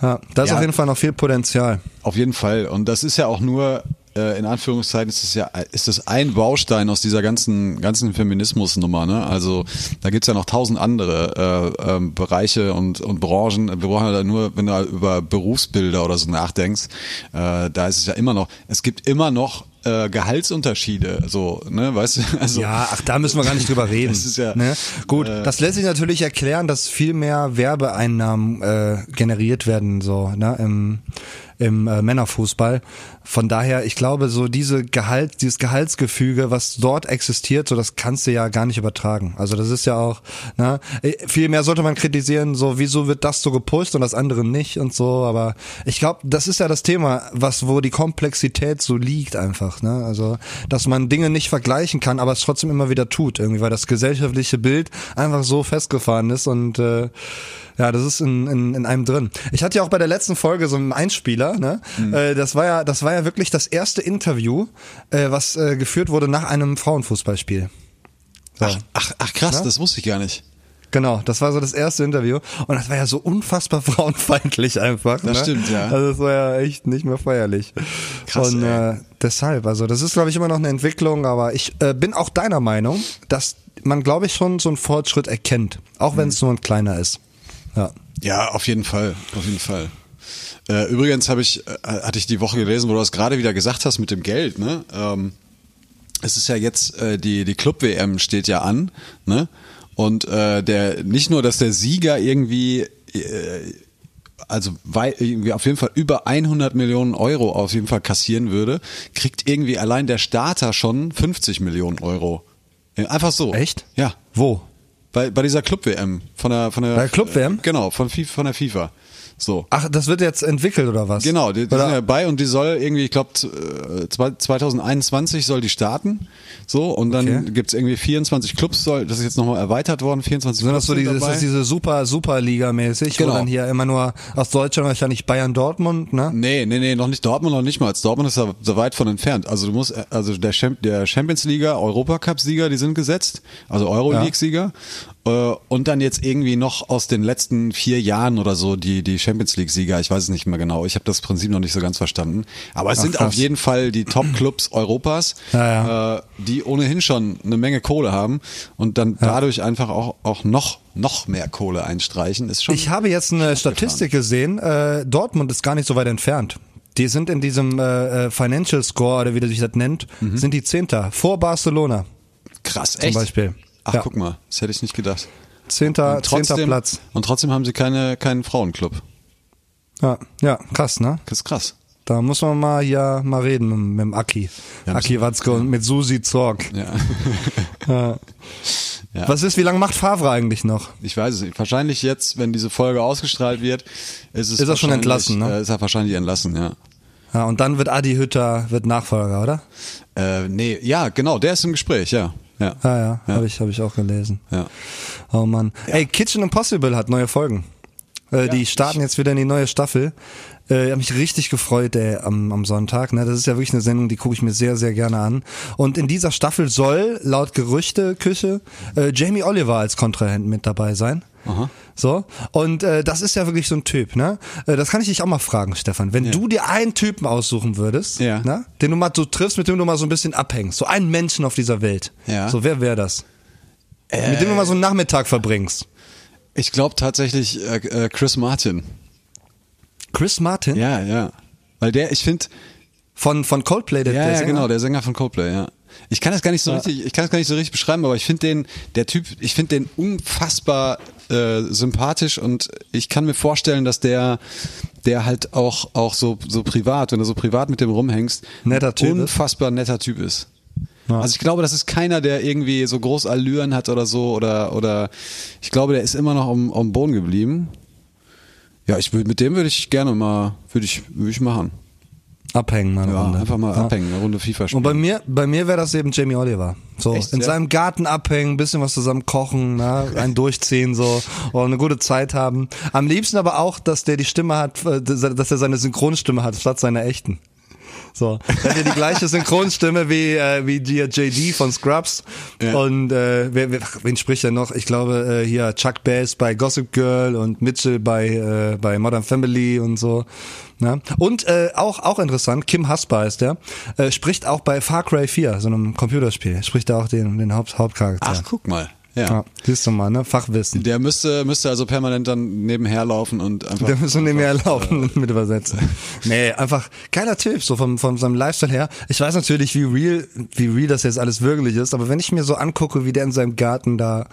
Ja, da ist Ja. auf jeden Fall noch viel Potenzial. Auf jeden Fall. Und das ist ja auch nur, äh, in Anführungszeichen, ist es ja, ist es ein Baustein aus dieser ganzen, ganzen Feminismusnummer, ne? Also, da gibt's ja noch tausend andere, äh, ähm, Bereiche und, und Branchen. Wir brauchen ja da nur, wenn du über Berufsbilder oder so nachdenkst, äh, da ist es ja immer noch, es gibt immer noch, äh, Gehaltsunterschiede, so, ne, weißt du, also. Ja, ach, da müssen wir gar nicht drüber reden. Das ist ja, ne? Gut, äh, das lässt sich natürlich erklären, dass viel mehr Werbeeinnahmen äh, generiert werden, so, ne, im, im äh, Männerfußball. Von daher, ich glaube, so diese Gehalt, dieses Gehaltsgefüge, was dort existiert, so das kannst du ja gar nicht übertragen. Also das ist ja auch, ne, äh, viel mehr sollte man kritisieren, so wieso wird das so gepusht und das andere nicht und so, aber ich glaube, das ist ja das Thema, was wo die Komplexität so liegt einfach, ne? Also, dass man Dinge nicht vergleichen kann, aber es trotzdem immer wieder tut, irgendwie, weil das gesellschaftliche Bild einfach so festgefahren ist und äh, ja, das ist in, in, in einem drin. Ich hatte ja auch bei der letzten Folge so einen Einspieler, ne? Äh, das war ja, das war ja wirklich das erste Interview, äh, was äh, geführt wurde nach einem Frauenfußballspiel. So. ach, ach, ach krass, Ne? das wusste ich gar nicht. Genau, das war so das erste Interview und das war ja so unfassbar frauenfeindlich einfach. Das ne? stimmt, ja. Also das war ja echt nicht mehr feierlich. Krass, und ey. äh, deshalb, also das ist glaube ich immer noch eine Entwicklung, aber ich äh, bin auch deiner Meinung, dass man glaube ich schon so einen Fortschritt erkennt, auch wenn es nur ein kleiner ist. Ja. Ja, auf jeden Fall, auf jeden Fall. Äh, übrigens habe ich, äh, hatte ich die Woche gelesen, wo du das gerade wieder gesagt hast mit dem Geld, ne? Ähm, es ist ja jetzt, äh, die, die Club-WM steht ja an, ne? Und äh, der nicht nur, dass der Sieger irgendwie äh, also wei- irgendwie auf jeden Fall über 100 Millionen Euro auf jeden Fall kassieren würde, kriegt irgendwie allein der Starter schon 50 Millionen Euro. Äh, Einfach so. Echt? Ja. Wo? Bei, bei dieser Club-WM von der von der Bei der Club-WM? Genau, von, von der FIFA. So. Ach, das wird jetzt entwickelt oder was? Genau, die, die sind ja bei und die soll irgendwie, ich glaube, 2021 soll die starten. So, und dann Okay. gibt's irgendwie 24 Clubs, soll, das ist jetzt nochmal erweitert worden, 24 Sind das Clubs so diese, ist dabei. das diese Super Superliga mäßig, Genau. wo dann hier immer nur aus Deutschland wahrscheinlich Bayern Dortmund, ne? Nee, nee, nee, noch nicht Dortmund, noch nicht mal. Dortmund ist da so weit von entfernt. Also du musst, also der, Champ der Champions League, Europacup-Sieger, die sind gesetzt, also Euroleague-Sieger. Äh, Und dann jetzt irgendwie noch aus den letzten vier Jahren oder so die, die Champions League-Sieger. Ich weiß es nicht mehr genau. Ich habe das Prinzip noch nicht so ganz verstanden. Aber es Ach, sind krass. auf jeden Fall die Top-Clubs Europas, Ja, Äh, die ohnehin schon eine Menge Kohle haben und dann dadurch einfach auch, auch noch, noch mehr Kohle einstreichen. Ist schon Ich habe jetzt eine Statistik gesehen, äh, Dortmund ist gar nicht so weit entfernt. Die sind in diesem äh, äh, Financial Score oder wie der sich das nennt, Mhm. sind die Zehnter vor Barcelona krass, zum echt? Beispiel. Ach, ja. guck mal, das hätte ich nicht gedacht. Zehnter, Und zehnter trotzdem, Platz. und trotzdem haben sie keine, keinen Frauenclub. Ja, ja, krass, ne? Das ist krass. Da muss man mal hier mal reden mit, mit dem Aki. Ja, Aki Watzke und mit Susi Zorg. Ja. Ja. Was ist, wie lange macht Favre eigentlich noch? Ich weiß es nicht. Wahrscheinlich jetzt, wenn diese Folge ausgestrahlt wird, ist es Ist er schon entlassen, ne? Äh, ist er wahrscheinlich entlassen, ja. Ja, und dann wird Adi Hütter wird Nachfolger, oder? Äh, nee, ja, genau, der ist im Gespräch, ja. Ja. Ja, ja, Ja. habe ich, hab ich auch gelesen. ja. Oh Mann. Ey, Kitchen Impossible hat neue Folgen. Äh, die starten jetzt wieder in die neue Staffel. Äh, ich habe mich richtig gefreut ey, am, am Sonntag. Ne? Das ist ja wirklich eine Sendung, die gucke ich mir sehr, sehr gerne an. Und in dieser Staffel soll, laut Gerüchteküche, äh, Jamie Oliver als Kontrahent mit dabei sein. Aha. So. Und äh, das ist ja wirklich so ein Typ, ne? Äh, das kann ich dich auch mal fragen, Stefan. Wenn du dir einen Typen aussuchen würdest, Ja. ne? den du mal so triffst, mit dem du mal so ein bisschen abhängst, so einen Menschen auf dieser Welt. Ja. So, wer wäre das? mit dem du mal so einen Nachmittag verbringst. Ich glaube tatsächlich äh, äh, Chris Martin. Chris Martin? Ja, ja. Weil der, ich finde, Von, von Coldplay, der, ja, der ja, Sänger? genau, der Sänger von Coldplay, ja. Ich kann das gar nicht so richtig, ich kann das gar nicht so richtig beschreiben, aber ich finde den, der Typ, ich finde den unfassbar äh, sympathisch und ich kann mir vorstellen, dass der, der halt auch, auch so, so privat, wenn du so privat mit dem rumhängst, Netter Typ ist. unfassbar netter Typ ist. Ja. Also ich glaube, das ist keiner, der irgendwie so groß Allüren hat oder so oder, oder ich glaube, der ist immer noch am, am Boden geblieben. Ja, ich würde, mit dem würde ich gerne mal, würde ich, würde ich machen. Abhängen, meine Ja, Runde. einfach mal Ja. abhängen, eine Runde FIFA spielen. Und bei mir, bei mir wäre das eben Jamie Oliver. So, Echt, in ja? seinem Garten abhängen, bisschen was zusammen kochen, na, ein durchziehen, so, und eine gute Zeit haben. Am liebsten aber auch, dass der die Stimme hat, äh, dass er seine Synchronstimme hat, statt seiner echten. So, er hat ja die gleiche Synchronstimme wie äh, wie die JD von Scrubs Ja. und äh, wer, wer, wen spricht er noch? Ich glaube äh, hier Chuck Bass bei Gossip Girl und Mitchell bei äh, bei Modern Family und so. Ja. Und äh, auch auch interessant, Kim Hasper ist der, äh, spricht auch bei Far Cry 4, so einem Computerspiel, spricht er auch den den Haupt, Hauptcharakter. Ach, guck mal. Ja. ja, siehst du mal, ne? Fachwissen. Der müsste, müsste also permanent dann nebenher laufen und einfach. Der nicht mehr laufen und mit übersetzen. Nee, einfach geiler Typ, so von, von seinem Lifestyle her. Ich weiß natürlich, wie real, wie real das jetzt alles wirklich ist, aber wenn ich mir so angucke, wie der in seinem Garten da,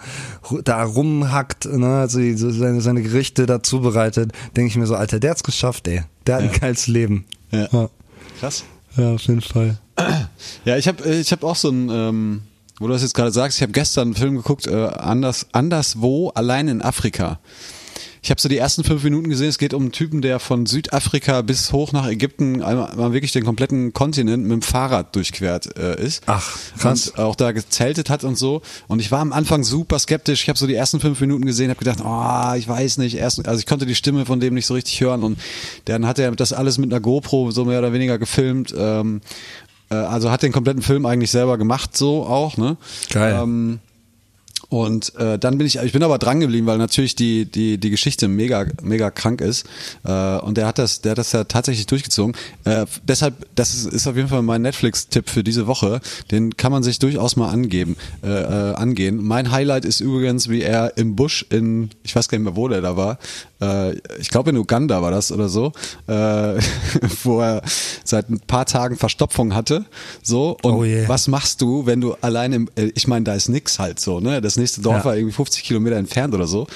da rumhackt, ne, also so seine, seine Gerichte da zubereitet, denke ich mir so, Alter, der hat's geschafft, ey. Der hat ein geiles Leben. Ja. Ja, Krass. ja auf jeden Fall. Ja, ich habe ich hab auch so ein, ähm, wo du das jetzt gerade sagst, ich habe gestern einen Film geguckt, äh, anders, anderswo, allein in Afrika. Ich habe so die ersten fünf Minuten gesehen, es geht um einen Typen, der von Südafrika bis hoch nach Ägypten einmal, einmal wirklich den kompletten Kontinent mit dem Fahrrad durchquert äh, ist. Ach, krass. Und auch da gezeltet hat und so. Und ich war am Anfang super skeptisch. Ich habe so die ersten fünf Minuten gesehen, habe gedacht, oh, ich weiß nicht. Erst, also ich konnte die Stimme von dem nicht so richtig hören. Und dann hat er das alles mit einer GoPro so mehr oder weniger gefilmt. Ähm, äh, also hat den kompletten Film eigentlich selber gemacht, so auch. Ne? Geil. Ähm, Und äh, dann bin ich, ich bin aber dran geblieben, weil natürlich die die die Geschichte mega mega krank ist. Äh, und der hat das, der hat das ja tatsächlich durchgezogen. Äh, deshalb, das ist, ist auf jeden Fall mein Netflix-Tipp für diese Woche. Den kann man sich durchaus mal angeben, äh, äh, angehen. Mein Highlight ist übrigens, wie er im Busch in, ich weiß gar nicht mehr, wo der da war. Äh, ich glaube in Uganda war das oder so, äh, wo er seit ein paar Tagen Verstopfung hatte. So und Oh je. was machst du, wenn du allein im, äh, ich meine, da ist nix halt so, ne? Das nächste Dorf Ja. war irgendwie 50 Kilometer entfernt oder so.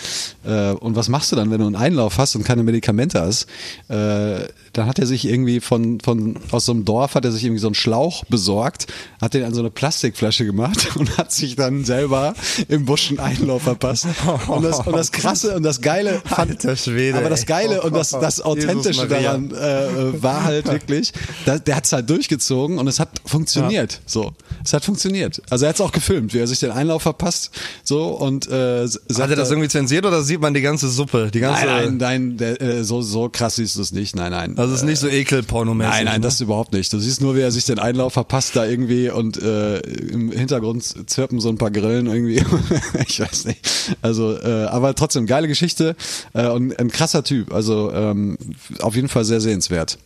Äh, und was machst du dann, wenn du einen Einlauf hast und keine Medikamente hast? Äh, dann hat er sich irgendwie von, von aus so einem Dorf hat er sich irgendwie so einen Schlauch besorgt, hat den an so eine Plastikflasche gemacht und hat sich dann selber im Busch einen Einlauf verpasst. Und das, und das Krasse und das Geile fand, Schwede, aber das. Geile und das, das Jesus Authentische daran äh, war halt wirklich, da, der hat es halt durchgezogen und es hat funktioniert. So, es hat funktioniert. Also er hat es auch gefilmt, wie er sich den Einlauf verpasst. So und äh, Hat er das irgendwie zensiert oder sieht man die ganze Suppe? Die ganze, Nein, nein, nein, der, äh, so, so krass siehst du es nicht. Nein, nein. Also es ist nicht so ekelpornomäßig. Nein, nein, ne? das überhaupt nicht. Du siehst nur, wie er sich den Einlauf verpasst da irgendwie und äh, im Hintergrund zirpen so ein paar Grillen irgendwie. ich weiß nicht. Also, äh, aber trotzdem geile Geschichte äh, und ein krasser Typ. Also ähm, auf jeden Fall sehr sehenswert.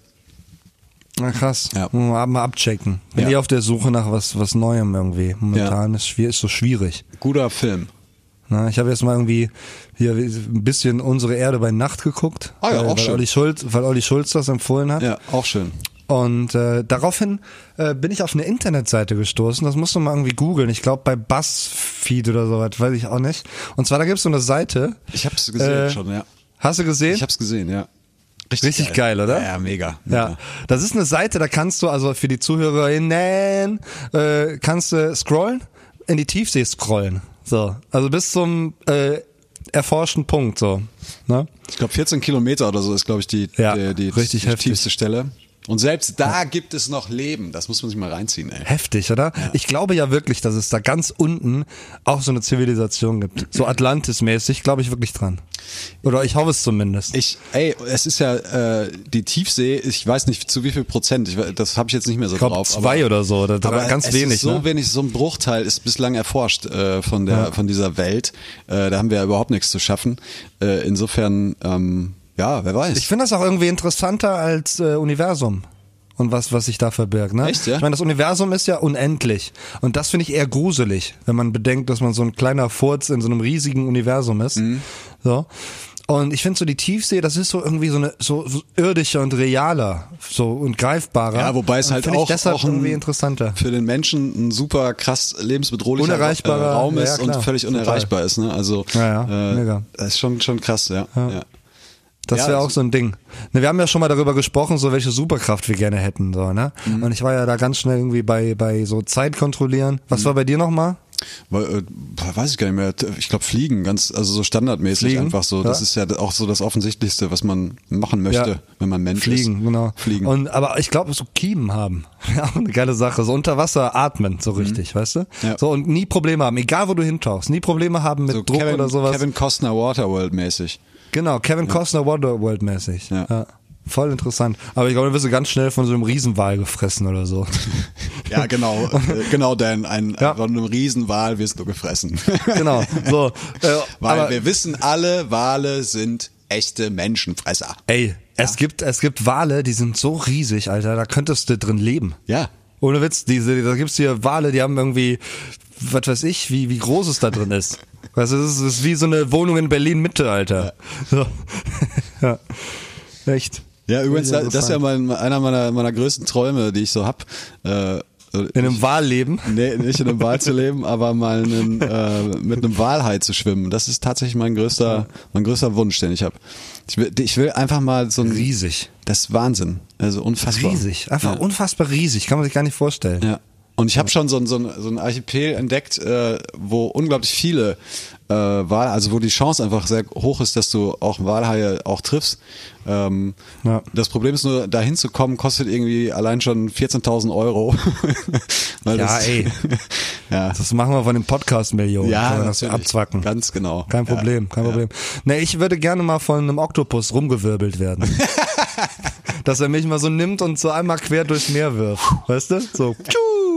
Na krass. Ja. Mal, mal abchecken. Bin Ja. ich auf der Suche nach was, was Neuem irgendwie. Momentan ist, schwierig, ist so schwierig. Guter Film. Na, ich habe jetzt mal irgendwie hier ein bisschen unsere Erde bei Nacht geguckt. Ah ja, weil, auch weil schön. Olli Schulz, weil Olli Schulz das empfohlen hat. Ja, auch schön. Und äh, daraufhin äh, bin ich auf eine Internetseite gestoßen. Das musst du mal irgendwie googeln. Ich glaube bei BuzzFeed oder sowas, weiß ich auch nicht. Und zwar da gibt's so eine Seite. Ich hab's gesehen Äh, schon, ja. Hast du gesehen? Ich hab's gesehen, ja. Richtig geil, oder? Ja, ja mega. Ja, mega. das ist eine Seite, da kannst du also für die ZuhörerInnen äh, kannst du scrollen, in die Tiefsee scrollen. So, also bis zum äh, erforschten Punkt so. Ne? Ich glaube 14 Kilometer oder so ist, glaube ich, die, Ja, die, die, richtig die heftig. tiefste Stelle. Und selbst da gibt es noch Leben. Das muss man sich mal reinziehen, ey. Heftig, oder? Ich glaube ja wirklich, dass es da ganz unten auch so eine Zivilisation gibt. So Atlantis-mäßig, glaube ich wirklich dran. Oder ich hoffe es zumindest. Ich, ey, es ist ja äh, die Tiefsee. Ich weiß nicht zu wie viel Prozent. Ich, das habe ich jetzt nicht mehr so Ich glaube drauf. zwei oder so, oder drei, aber ganz es wenig. Ist so ne? wenig, so ein Bruchteil ist bislang erforscht äh, von der von dieser Welt. Äh, da haben wir ja überhaupt nichts zu schaffen. Äh, insofern, ähm, ja, wer weiß. Ich finde das auch irgendwie interessanter als äh, Universum. Und was, was sich da verbirgt, ne? Echt, ja? Ich meine, das Universum ist ja unendlich. Und das finde ich eher gruselig, wenn man bedenkt, dass man so ein kleiner Furz in so einem riesigen Universum ist. Mhm. So. Und ich finde so die Tiefsee, das ist so irgendwie so eine so, so irdischer und realer, so und greifbarer. ja, wobei es halt auch, ich deshalb auch ein, irgendwie interessanter. für den Menschen ein super krass lebensbedrohlicher Unerreichbarer, äh, Raum ja, ist ja, klar, und völlig total. unerreichbar ist. Ne? Also Ja, ja, äh, mega. das ist schon schon krass, ja. ja. Das Ja, wäre auch so ein Ding. Ne, wir haben ja schon mal darüber gesprochen, so welche Superkraft wir gerne hätten, so, ne? Mhm. Und ich war ja da ganz schnell irgendwie bei, bei so Zeit kontrollieren. Was war bei dir nochmal? Weil, äh, weiß ich gar nicht mehr. Ich glaube Fliegen, ganz also so standardmäßig Fliegen, einfach so. Das ja. ist ja auch so das Offensichtlichste, was man machen möchte, Ja. wenn man Mensch Fliegen, ist. genau. Fliegen. Und, aber ich glaube, so Kiemen haben. Ja, auch eine geile Sache. So unter Wasser atmen, so richtig, weißt du? Mhm. Ja. So und nie Probleme haben, egal wo du hintauchst. Nie Probleme haben mit so Druck Kevin, oder sowas. Kevin Costner Waterworld mäßig. Genau, Kevin Costner Waterworld mäßig. Ja. Voll interessant. Aber ich glaube, dann wirst du ganz schnell von so einem Riesenwal gefressen oder so. Ja, genau, äh, genau, Dan. Ein, Ja. Von einem Riesenwal wirst du gefressen. genau. So. Äh, Weil aber, wir wissen alle, Wale sind echte Menschenfresser. ey, es gibt, es gibt Wale, die sind so riesig, Alter, da könntest du drin leben. Ja. Ohne Witz, diese, da gibt's hier Wale, die haben irgendwie, was weiß ich, wie, wie groß es da drin ist. Weißt du, das ist, wie so eine Wohnung in Berlin Mitte, Alter. So. ja. Echt. Ja, übrigens, das ist ja mein, einer meiner, meiner größten Träume, die ich so hab. Äh, In einem Wal leben. Nee, nicht in einem Wal zu leben, aber mal einen, äh, mit einem Walhai zu schwimmen. Das ist tatsächlich mein größter, mein größter Wunsch, den ich habe. Ich will, ich will einfach mal so ein Riesig. Das ist Wahnsinn. Also unfassbar. Riesig. Einfach ja. unfassbar riesig. Kann man sich gar nicht vorstellen. Ja. Und ich habe schon so ein, so, ein, so ein Archipel entdeckt, äh, wo unglaublich viele äh, Wal, also wo die Chance einfach sehr hoch ist, dass du auch Walhaie auch triffst. Ähm, Ja. Das Problem ist nur, dahin zu kommen, kostet irgendwie allein schon 14.000 Euro. Ja, das, ey. ja. Das machen wir von den Podcast-Millionen. Ja, Kann man das abzwacken. Ganz genau. Kein Ja, Problem, kein ja. Problem. Nee, ich würde gerne mal von einem Oktopus rumgewirbelt werden. Dass er mich mal so nimmt und so einmal quer durchs Meer wirft. Weißt du? So. tschu, hui,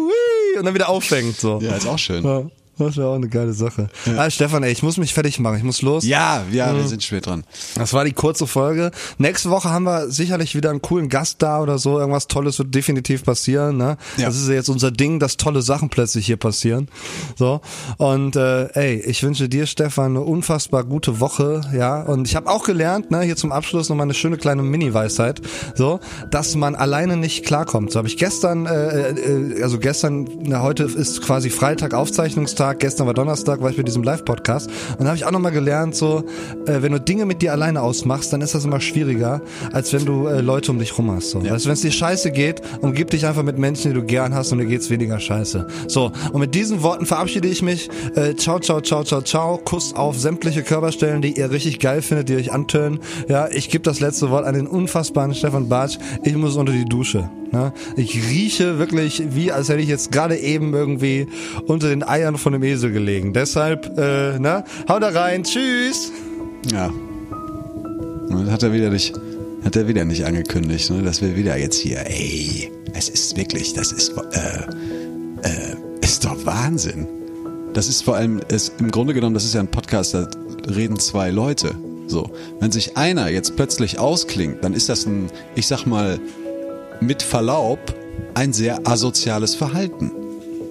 Und dann wieder auffängt. So. Ja, ist auch schön. Ja, Das wäre auch eine geile Sache. Ah, Stefan, ey, ich muss mich fertig machen. Ich muss los. Ja, ja, wir sind spät dran. Das war die kurze Folge. Nächste Woche haben wir sicherlich wieder einen coolen Gast da oder so. Irgendwas Tolles wird definitiv passieren. Ne? Ja. Das ist ja jetzt unser Ding, dass tolle Sachen plötzlich hier passieren. So und äh, ey, ich wünsche dir, Stefan, eine unfassbar gute Woche. Ja, und ich habe auch gelernt, ne, hier zum Abschluss noch mal eine schöne kleine Mini-Weisheit, so, dass man alleine nicht klarkommt. So habe ich gestern, äh, äh, also gestern, na, heute ist quasi Freitag Aufzeichnungstag. Gestern war Donnerstag, war ich bei diesem Live-Podcast. Und dann habe ich auch noch mal gelernt, so, äh, wenn du Dinge mit dir alleine ausmachst, dann ist das immer schwieriger, als wenn du äh, Leute um dich rum hast. So. Ja. Du, wenn es dir scheiße geht, umgib dich einfach mit Menschen, die du gern hast und dir geht's weniger scheiße. So, und mit diesen Worten verabschiede ich mich. Äh, ciao, ciao, ciao, ciao, ciao. Kuss auf sämtliche Körperstellen, die ihr richtig geil findet, die euch antönen. Ja, ich gebe das letzte Wort an den unfassbaren Stefan Bartsch. Ich muss unter die Dusche. Ne? Ich rieche wirklich wie, als hätte ich jetzt gerade eben irgendwie unter den Eiern von einem Esel gelegen. Deshalb, äh, ne? Hau da rein. Tschüss. Ja. Und das hat er wieder nicht, hat er wieder nicht angekündigt, ne? dass wir wieder jetzt hier, ey, es ist wirklich, das ist, äh, äh, ist doch Wahnsinn. Das ist vor allem, ist, im Grunde genommen, das ist ja ein Podcast, da reden zwei Leute. So. Wenn sich einer jetzt plötzlich ausklingt, dann ist das ein, ich sag mal, mit Verlaub, ein sehr asoziales Verhalten.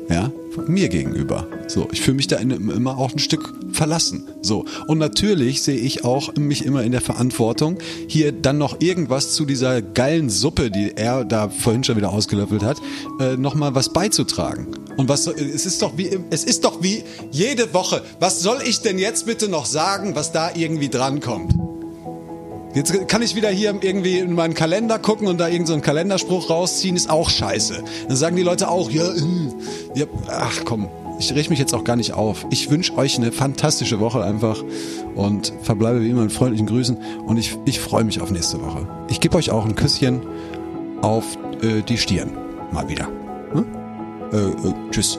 Ja, mir gegenüber. So, ich fühle mich da immer auch ein Stück verlassen. So, und natürlich sehe ich auch mich immer in der Verantwortung, hier dann noch irgendwas zu dieser geilen Suppe, die er da vorhin schon wieder ausgelöffelt hat, äh, nochmal was beizutragen. Und was es ist doch wie es ist doch wie jede Woche. Was soll ich denn jetzt bitte noch sagen, was da irgendwie drankommt? Jetzt kann ich wieder hier irgendwie in meinen Kalender gucken und da irgendeinen so Kalenderspruch rausziehen, ist auch scheiße. Dann sagen die Leute auch, ja, äh, ja ach komm, ich reg mich jetzt auch gar nicht auf. Ich wünsche euch eine fantastische Woche einfach und verbleibe wie immer mit freundlichen Grüßen und ich, ich freue mich auf nächste Woche. Ich gebe euch auch ein Küsschen auf äh, die Stirn. Mal wieder. Hm? Äh, äh, tschüss.